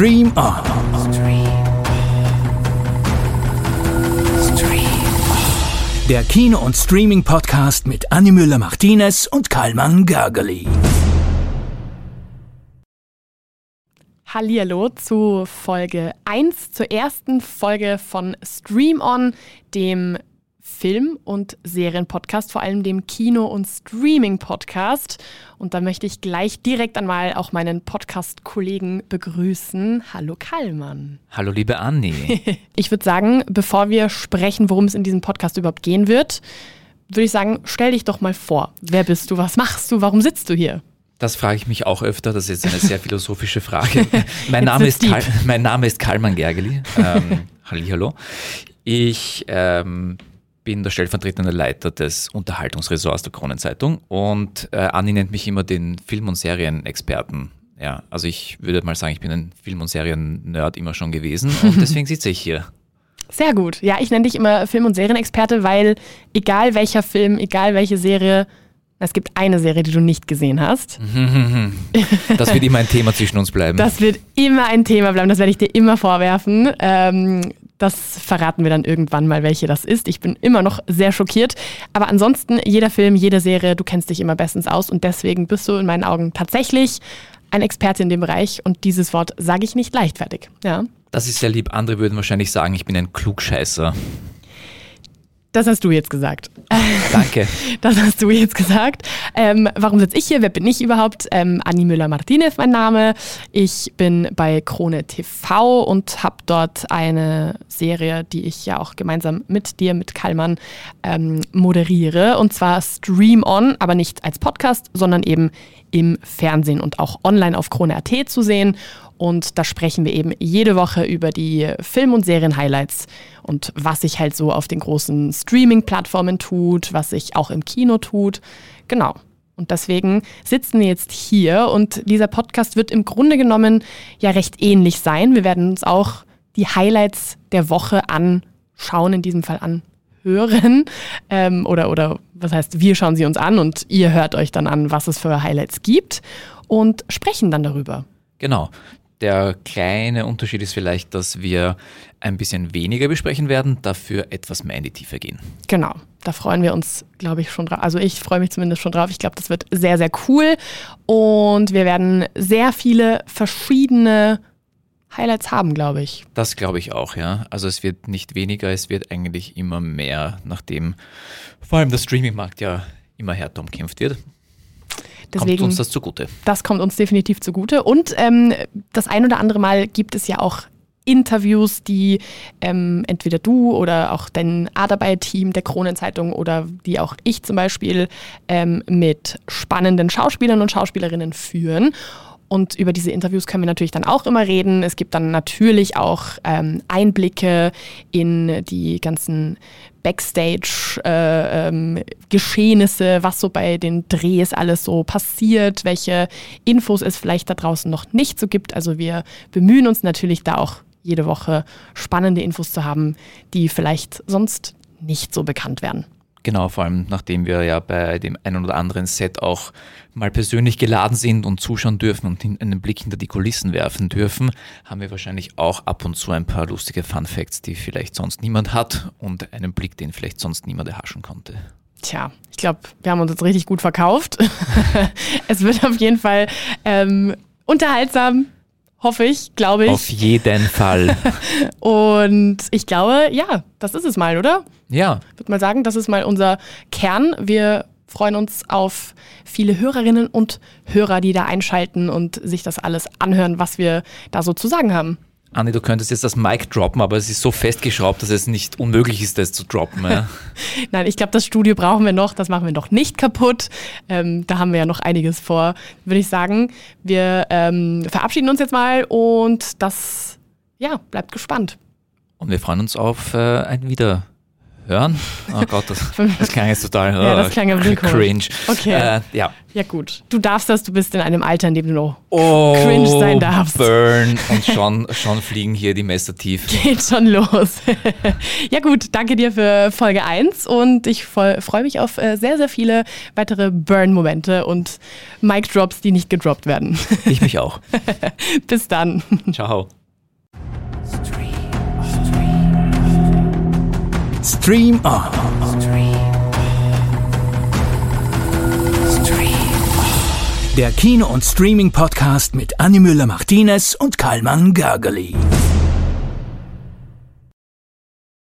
Stream On. Der Kino- und Streaming-Podcast mit Annie Müller-Martinez und Karlmann Gergely. Hallihallo zu Folge 1, zur ersten Folge von Stream On, dem Film- und Serienpodcast, vor allem dem Kino- und Streaming-Podcast. Und da möchte ich gleich direkt einmal auch meinen Podcast-Kollegen begrüßen. Hallo Kallmann. Hallo liebe Anni. ich würde sagen, bevor wir sprechen, worum es in diesem Podcast überhaupt gehen wird, würde ich sagen, stell dich doch mal vor. Wer bist du? Was machst du? Warum sitzt du hier? Das frage ich mich auch öfter. Das ist eine sehr philosophische Frage. mein, Name ist Karl, mein Name ist Karlmann Gergely. Ähm, Hallihallo. Ich ähm, bin der stellvertretende Leiter des Unterhaltungsressorts der Kronenzeitung und äh, Anni nennt mich immer den Film- und Serienexperten. Ja, also ich würde mal sagen, ich bin ein Film- und Serien-Nerd immer schon gewesen und deswegen sitze ich hier. Sehr gut. Ja, ich nenne dich immer Film- und Serienexperte, weil egal welcher Film, egal welche Serie, es gibt eine Serie, die du nicht gesehen hast. Das wird immer ein Thema zwischen uns bleiben. Das wird immer ein Thema bleiben, das werde ich dir immer vorwerfen. Ähm, das verraten wir dann irgendwann mal, welche das ist. Ich bin immer noch sehr schockiert. Aber ansonsten, jeder Film, jede Serie, du kennst dich immer bestens aus und deswegen bist du in meinen Augen tatsächlich ein Experte in dem Bereich und dieses Wort sage ich nicht leichtfertig. Ja. Das ist sehr lieb. Andere würden wahrscheinlich sagen, ich bin ein Klugscheißer. Das hast du jetzt gesagt. Danke. Das hast du jetzt gesagt. Ähm, warum sitze ich hier? Wer bin ich überhaupt? Ähm, Anni Müller-Martinez, mein Name. Ich bin bei Krone TV und habe dort eine Serie, die ich ja auch gemeinsam mit dir, mit Kallmann, ähm, moderiere. Und zwar Stream On, aber nicht als Podcast, sondern eben im Fernsehen und auch online auf Krone.at zu sehen. Und da sprechen wir eben jede Woche über die Film- und Serien-Highlights und was sich halt so auf den großen Streaming-Plattformen tut, was sich auch im Kino tut. Genau. Und deswegen sitzen wir jetzt hier und dieser Podcast wird im Grunde genommen ja recht ähnlich sein. Wir werden uns auch die Highlights der Woche anschauen, in diesem Fall anhören. Ähm, oder, oder was heißt, wir schauen sie uns an und ihr hört euch dann an, was es für Highlights gibt und sprechen dann darüber. Genau. Der kleine Unterschied ist vielleicht, dass wir ein bisschen weniger besprechen werden, dafür etwas mehr in die Tiefe gehen. Genau, da freuen wir uns, glaube ich, schon drauf. Also ich freue mich zumindest schon drauf. Ich glaube, das wird sehr, sehr cool. Und wir werden sehr viele verschiedene Highlights haben, glaube ich. Das glaube ich auch, ja. Also es wird nicht weniger, es wird eigentlich immer mehr, nachdem vor allem der Streaming-Markt ja immer härter umkämpft wird. Deswegen, kommt uns das zugute. Das kommt uns definitiv zugute. Und ähm, das ein oder andere Mal gibt es ja auch Interviews, die ähm, entweder du oder auch dein Arbeit-Team der Kronenzeitung oder die auch ich zum Beispiel ähm, mit spannenden Schauspielern und Schauspielerinnen führen. Und über diese Interviews können wir natürlich dann auch immer reden. Es gibt dann natürlich auch ähm, Einblicke in die ganzen Backstage-Geschehnisse, äh, ähm, was so bei den Drehs alles so passiert, welche Infos es vielleicht da draußen noch nicht so gibt. Also wir bemühen uns natürlich da auch jede Woche spannende Infos zu haben, die vielleicht sonst nicht so bekannt werden. Genau, vor allem nachdem wir ja bei dem einen oder anderen Set auch mal persönlich geladen sind und zuschauen dürfen und einen Blick hinter die Kulissen werfen dürfen, haben wir wahrscheinlich auch ab und zu ein paar lustige Fun Facts, die vielleicht sonst niemand hat und einen Blick, den vielleicht sonst niemand erhaschen konnte. Tja, ich glaube, wir haben uns jetzt richtig gut verkauft. es wird auf jeden Fall ähm, unterhaltsam, hoffe ich, glaube ich. Auf jeden Fall. Und ich glaube, ja, das ist es mal, oder? Ja. Ich würde mal sagen, das ist mal unser Kern. Wir freuen uns auf viele Hörerinnen und Hörer, die da einschalten und sich das alles anhören, was wir da so zu sagen haben. Anni, du könntest jetzt das Mic droppen, aber es ist so festgeschraubt, dass es nicht unmöglich ist, das zu droppen. Ja? Nein, ich glaube, das Studio brauchen wir noch, das machen wir noch nicht kaputt. Ähm, da haben wir ja noch einiges vor. Würde ich sagen, wir ähm, verabschieden uns jetzt mal und das, ja, bleibt gespannt. Und wir freuen uns auf äh, ein Wiederhören. Hören. Oh Gott, das, das klang jetzt total ja, das klang ein cringe. Okay. Äh, ja. Ja gut, du darfst das, du bist in einem Alter, in dem du noch oh, cringe sein darfst. Burn und schon, schon fliegen hier die Messer tief. Geht schon los. ja gut, danke dir für Folge 1 und ich freue mich auf äh, sehr, sehr viele weitere Burn-Momente und Mic-Drops, die nicht gedroppt werden. Ich mich auch. Bis dann. Ciao. Stream On. Der Kino- und Streaming-Podcast mit Annie Müller-Martinez und Karlmann Gergely.